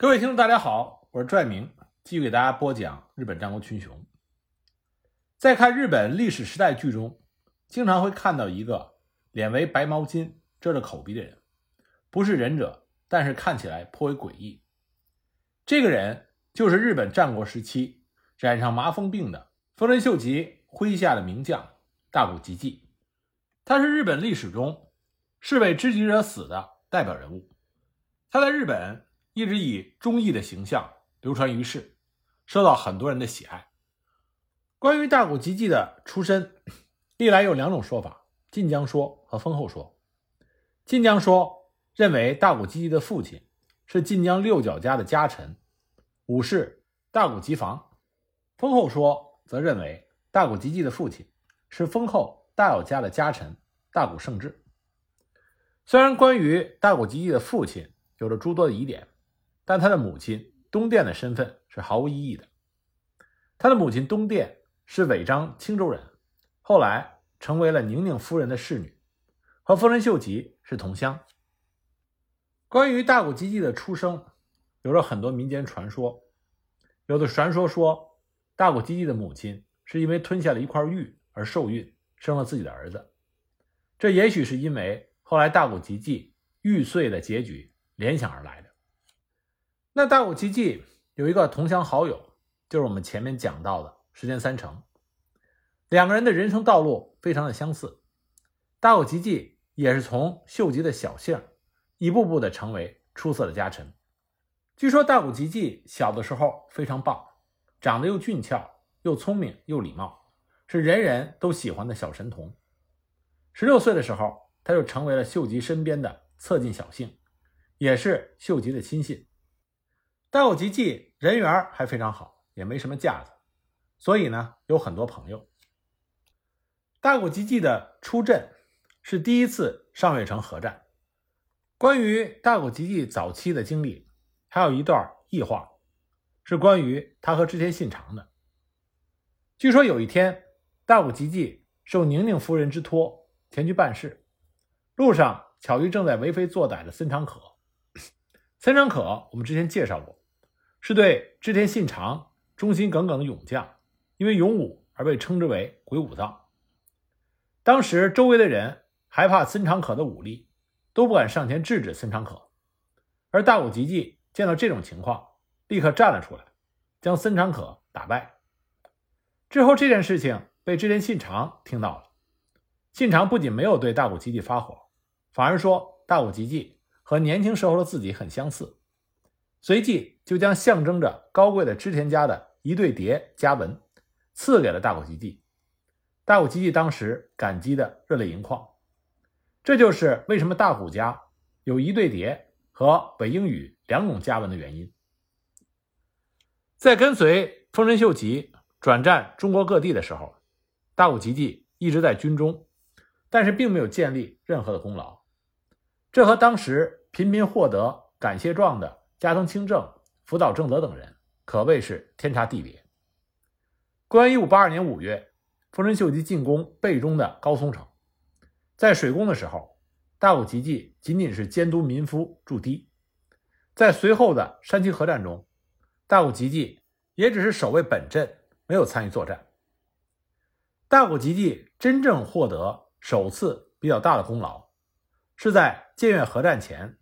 各位听众，大家好，我是拽明，继续给大家播讲日本战国群雄。在看日本历史时代剧中，经常会看到一个脸为白毛巾遮着口鼻的人，不是忍者，但是看起来颇为诡异。这个人就是日本战国时期染上麻风病的丰臣秀吉麾下的名将大谷吉继，他是日本历史中士为知己者死的代表人物。他在日本。一直以忠义的形象流传于世，受到很多人的喜爱。关于大谷吉继的出身，历来有两种说法：晋江说和丰后说。晋江说认为大谷吉继的父亲是晋江六角家的家臣武士大谷吉房；丰后说则认为大谷吉继的父亲是丰后大友家的家臣大谷胜治。虽然关于大谷吉继的父亲有着诸多的疑点。但他的母亲东殿的身份是毫无意义的。他的母亲东殿是尾张青州人，后来成为了宁宁夫人的侍女，和丰臣秀吉是同乡。关于大谷吉继的出生，有着很多民间传说。有的传说说，大谷吉继的母亲是因为吞下了一块玉而受孕，生了自己的儿子。这也许是因为后来大谷吉继玉碎的结局联想而来的。那大谷吉继有一个同乡好友，就是我们前面讲到的石间三成，两个人的人生道路非常的相似。大谷吉继也是从秀吉的小姓，一步步的成为出色的家臣。据说大谷吉继小的时候非常棒，长得又俊俏，又聪明，又礼貌，是人人都喜欢的小神童。十六岁的时候，他就成为了秀吉身边的侧近小姓，也是秀吉的亲信。大谷吉继人缘还非常好，也没什么架子，所以呢有很多朋友。大谷吉继的出阵是第一次上月城合战。关于大谷吉继早期的经历，还有一段异话，是关于他和织田信长的。据说有一天，大谷吉继受宁宁夫人之托前去办事，路上巧遇正在为非作歹的森长可。森长可我们之前介绍过。是对织田信长忠心耿耿的勇将，因为勇武而被称之为鬼武藏。当时周围的人害怕森长可的武力，都不敢上前制止森长可。而大谷吉继见到这种情况，立刻站了出来，将森长可打败。之后这件事情被织田信长听到了，信长不仅没有对大谷吉继发火，反而说大谷吉继和年轻时候的自己很相似。随即就将象征着高贵的织田家的一对蝶家纹赐给了大谷吉继。大谷吉继当时感激的热泪盈眶。这就是为什么大谷家有一对蝶和北英语两种家纹的原因。在跟随丰臣秀吉转战中国各地的时候，大谷吉继一直在军中，但是并没有建立任何的功劳。这和当时频频获得感谢状的。加藤清正、福岛正则等人可谓是天差地别。公元一五八二年五月，丰臣秀吉进攻备中的高松城，在水攻的时候，大谷吉继仅仅是监督民夫驻堤。在随后的山崎合战中，大谷吉继也只是守卫本阵，没有参与作战。大谷吉继真正获得首次比较大的功劳，是在建越合战前。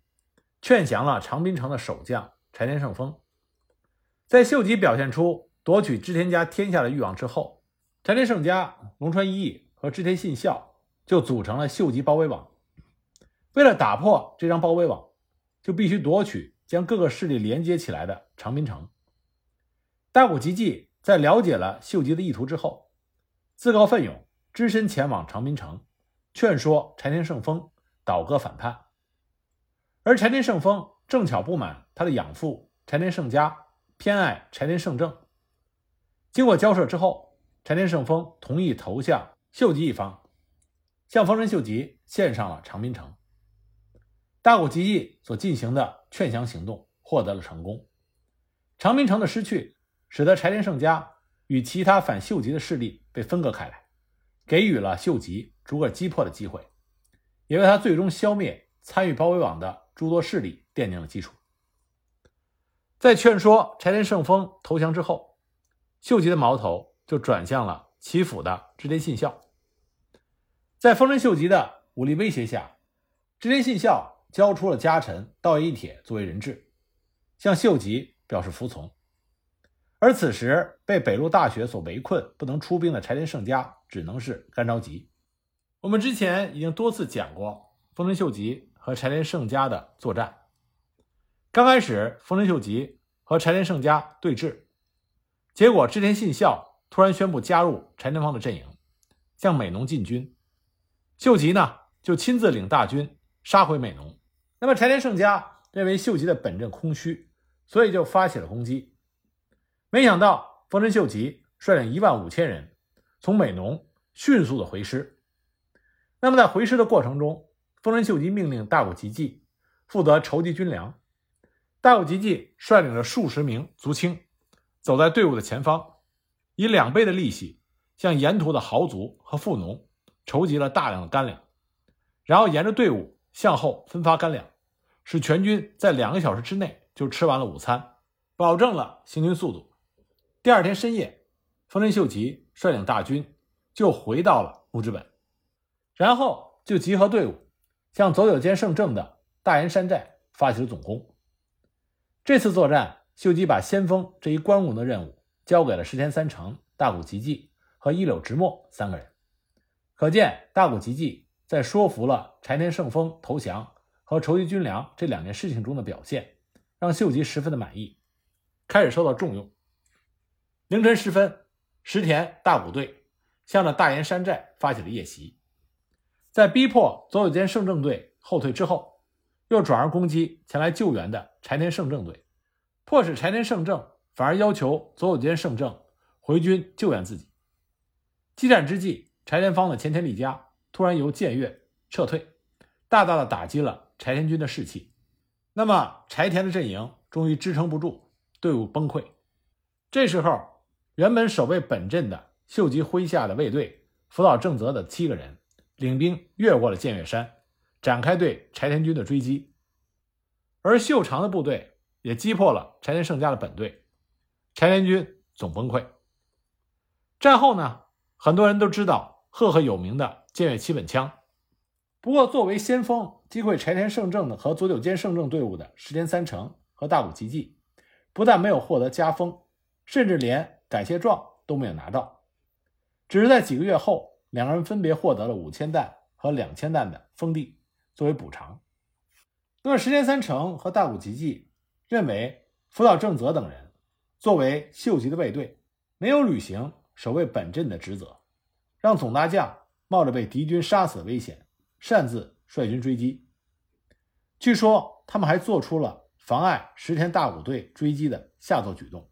劝降了长滨城的守将柴田胜丰。在秀吉表现出夺取织田家天下的欲望之后，柴田胜家、龙川一义和织田信孝就组成了秀吉包围网。为了打破这张包围网，就必须夺取将各个势力连接起来的长滨城。大谷吉继在了解了秀吉的意图之后，自告奋勇，只身前往长滨城，劝说柴田胜丰倒戈反叛。而柴田胜丰正巧不满他的养父柴田胜家偏爱柴田胜政，经过交涉之后，柴田胜丰同意投向秀吉一方，向丰臣秀吉献上了长滨城。大谷吉继所进行的劝降行动获得了成功，长滨城的失去，使得柴田胜家与其他反秀吉的势力被分割开来，给予了秀吉逐个击破的机会，也为他最终消灭参与包围网的。诸多势力奠定了基础。在劝说柴田胜丰投降之后，秀吉的矛头就转向了齐府的织田信孝。在丰臣秀吉的武力威胁下，织田信孝交出了家臣道义一铁作为人质，向秀吉表示服从。而此时被北陆大雪所围困，不能出兵的柴田胜家只能是干着急。我们之前已经多次讲过丰臣秀吉和柴田胜家的作战。刚开始，丰臣秀吉和柴田胜家对峙，结果织田信孝突然宣布加入柴田方的阵营，向美浓进军。秀吉呢，就亲自领大军杀回美浓。那么柴田胜家认为秀吉的本阵空虚，所以就发起了攻击。没想到丰臣秀吉率领一万五千人从美浓迅速的回师。那么在回师的过程中，丰臣秀吉命令大谷吉继负责筹集军粮。大谷吉继率领着数十名族青，走在队伍的前方，以两倍的利息向沿途的豪族和富农筹集了大量的干粮，然后沿着队伍向后分发干粮，使全军在两个小时之内就吃完了午餐，保证了行军速度。第二天深夜，丰臣秀吉率领大军就回到了木之本，然后就集合队伍，向佐久间胜政的大岩山寨发起了总攻。这次作战，秀吉把先锋这一关公的任务交给了石田三成、大谷吉继和一柳直茂三个人。可见，大谷吉继在说服了柴田胜丰投降和筹集军粮这两件事情中的表现，让秀吉十分的满意，开始受到重用。凌晨时分，石田大谷队向着大岩山寨发起了夜袭，在逼迫佐久间胜政队后退之后。又转而攻击前来救援的柴田胜政队，迫使柴田胜政反而要求佐久间胜政回军救援自己。激战之际，柴田方的前田利家突然由建越撤退，大大的打击了柴田军的士气。那么柴田的阵营终于支撑不住，队伍崩溃。这时候，原本守卫本阵的秀吉麾下的卫队福岛正则的七个人领兵越过了建岳山。展开对柴田军的追击，而秀长的部队也击破了柴田胜家的本队，柴田军总崩溃。战后呢，很多人都知道赫赫有名的建岳七本枪。不过，作为先锋击溃柴田胜政的和佐久间胜政队伍的石田三成和大谷吉继，不但没有获得加封，甚至连感谢状都没有拿到。只是在几个月后，两个人分别获得了五千担和两千担的封地。作为补偿，那么石田三成和大谷吉继认为福岛正则等人作为秀吉的卫队，没有履行守卫本阵的职责，让总大将冒着被敌军杀死的危险擅自率军追击。据说他们还做出了妨碍石田大谷队追击的下作举动。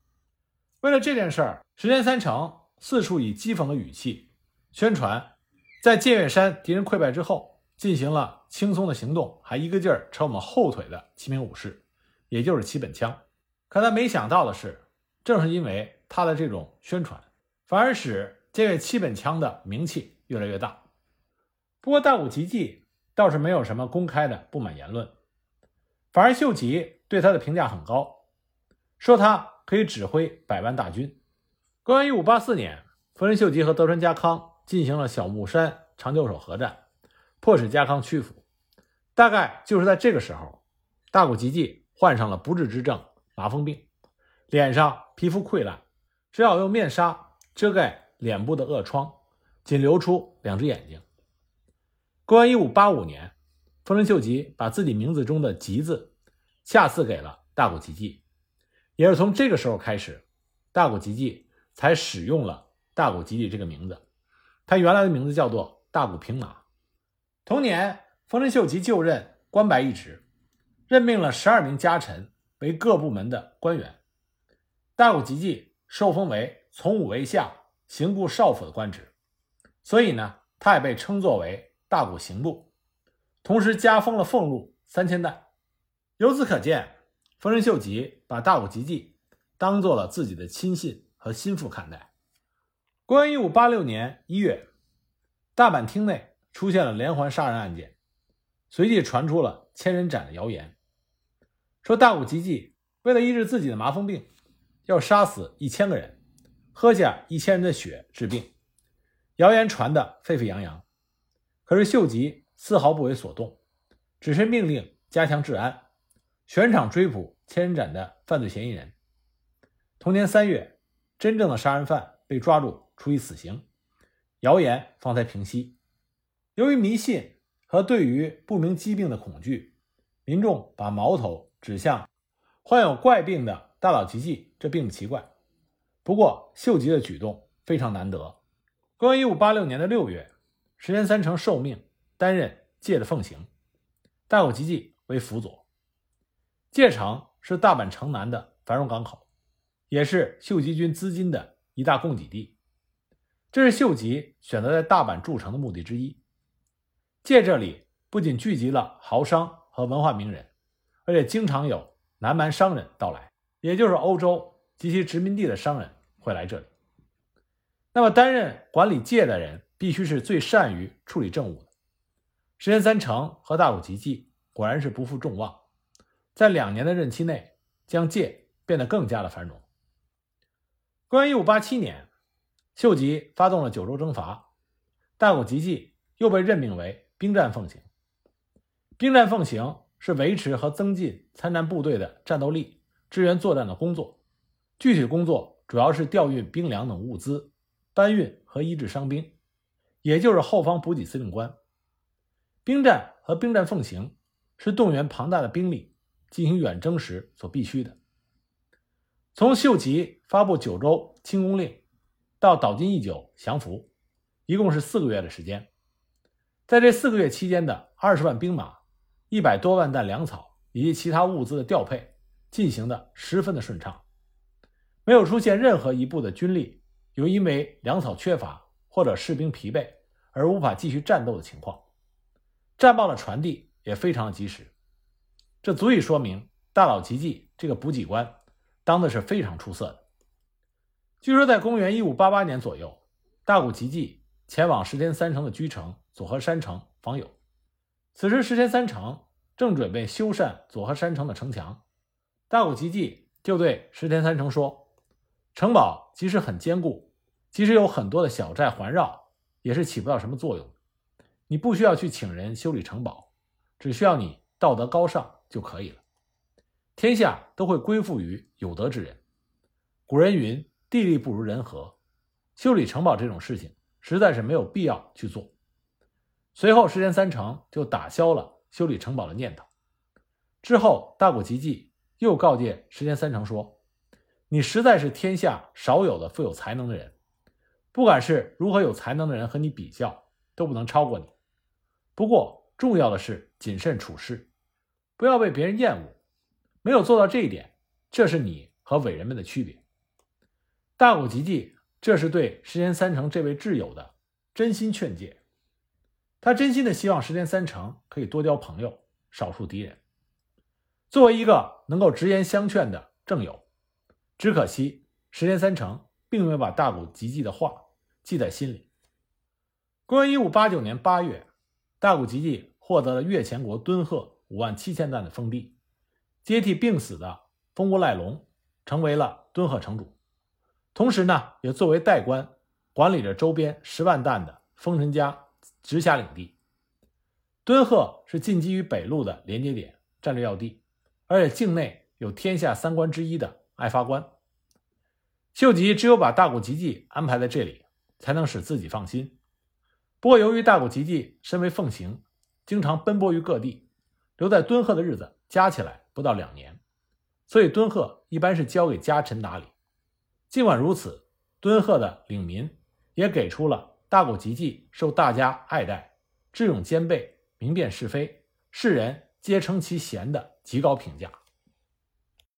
为了这件事儿，石田三成四处以讥讽的语气宣传，在建岳山敌人溃败之后。进行了轻松的行动，还一个劲儿扯我们后腿的七名武士，也就是七本枪。可他没想到的是，正是因为他的这种宣传，反而使这位七本枪的名气越来越大。不过大谷吉继倒是没有什么公开的不满言论，反而秀吉对他的评价很高，说他可以指挥百万大军。公元一五八四年，丰臣秀吉和德川家康进行了小木山长久手合战。迫使家康屈服，大概就是在这个时候，大谷吉继患上了不治之症麻风病，脸上皮肤溃烂，只好用面纱遮盖脸部的恶疮，仅留出两只眼睛。公元一五八五年，丰臣秀吉把自己名字中的“吉”字下赐给了大谷吉继，也是从这个时候开始，大谷吉继才使用了大谷吉继这个名字，他原来的名字叫做大谷平马。同年，丰臣秀吉就任官白一职，任命了十二名家臣为各部门的官员。大谷吉继受封为从五位下刑部少府的官职，所以呢，他也被称作为大谷刑部。同时加封了俸禄三千担。由此可见，丰臣秀吉把大谷吉继当做了自己的亲信和心腹看待。公元一五八六年一月，大阪厅内。出现了连环杀人案件，随即传出了千人斩的谣言，说大谷吉继为了医治自己的麻风病，要杀死一千个人，喝下一千人的血治病，谣言传得沸沸扬扬。可是秀吉丝毫不为所动，只是命令加强治安，全场追捕千人斩的犯罪嫌疑人。同年三月，真正的杀人犯被抓住，处以死刑，谣言方才平息。由于迷信和对于不明疾病的恐惧，民众把矛头指向患有怪病的大岛吉继，这并不奇怪。不过，秀吉的举动非常难得。公元一五八六年的六月，石田三成受命担任界的奉行，大谷吉继为辅佐。界城是大阪城南的繁荣港口。也是秀吉军资金的一大供给地，这是秀吉选择在大阪筑城的目的之一。借这里不仅聚集了豪商和文化名人，而且经常有南蛮商人到来，也就是欧洲及其殖民地的商人会来这里。那么，担任管理界的人必须是最善于处理政务的。石田三成和大谷吉继果然是不负众望，在两年的任期内，将界变得更加的繁荣。公元一五八七年，秀吉发动了九州征伐，大谷吉继又被任命为兵站奉行。兵站奉行是维持和增进参战部队的战斗力、支援作战的工作。具体工作主要是调运兵粮等物资、搬运和医治伤兵，也就是后方补给司令官。兵站和兵站奉行是动员庞大的兵力进行远征时所必须的。从秀吉发布九州清宫令到岛津义久降服，一共是四个月的时间。在这四个月期间的二十万兵马、一百多万担粮草以及其他物资的调配进行的十分的顺畅，没有出现任何一部的军力有因为粮草缺乏或者士兵疲惫而无法继续战斗的情况。战报的传递也非常的及时，这足以说明大岛吉继这个补给官。当的是非常出色的。据说在公元一五八八年左右，大谷吉继前往石田三成的居城佐贺山城访友。此时石田三成正准备修缮佐贺山城的城墙，大谷吉继就对石田三成说：“城堡即使很坚固，即使有很多的小寨环绕，也是起不到什么作用。你不需要去请人修理城堡，只需要你道德高尚就可以了。”天下都会归附于有德之人。古人云：“地利不如人和。”修理城堡这种事情实在是没有必要去做。随后，石田三成就打消了修理城堡的念头。之后，大谷吉继又告诫石田三成说：“你实在是天下少有的富有才能的人，不管是如何有才能的人和你比较，都不能超过你。不过，重要的是谨慎处事，不要被别人厌恶。”没有做到这一点，这是你和伟人们的区别。大谷吉继这是对石田三成这位挚友的真心劝诫，他真心的希望石田三成可以多交朋友，少数敌人。作为一个能够直言相劝的正友，只可惜石田三成并没有把大谷吉继的话记在心里。公元一五八九年八月，大谷吉继获得了越前国敦贺五万七千担的封地。接替病死的丰国赖隆，成为了敦贺城主，同时呢，也作为代官管理着周边十万担的丰臣家直辖领地。敦贺是进击于北路的连接点、战略要地，而且境内有天下三关之一的爱发关。秀吉只有把大谷吉继安排在这里，才能使自己放心。不过，由于大谷吉继身为奉行，经常奔波于各地，留在敦贺的日子加起来。不到两年，所以敦贺一般是交给家臣打理。尽管如此，敦贺的领民也给出了大谷吉继受大家爱戴、智勇兼备、明辨是非，世人皆称其贤的极高评价。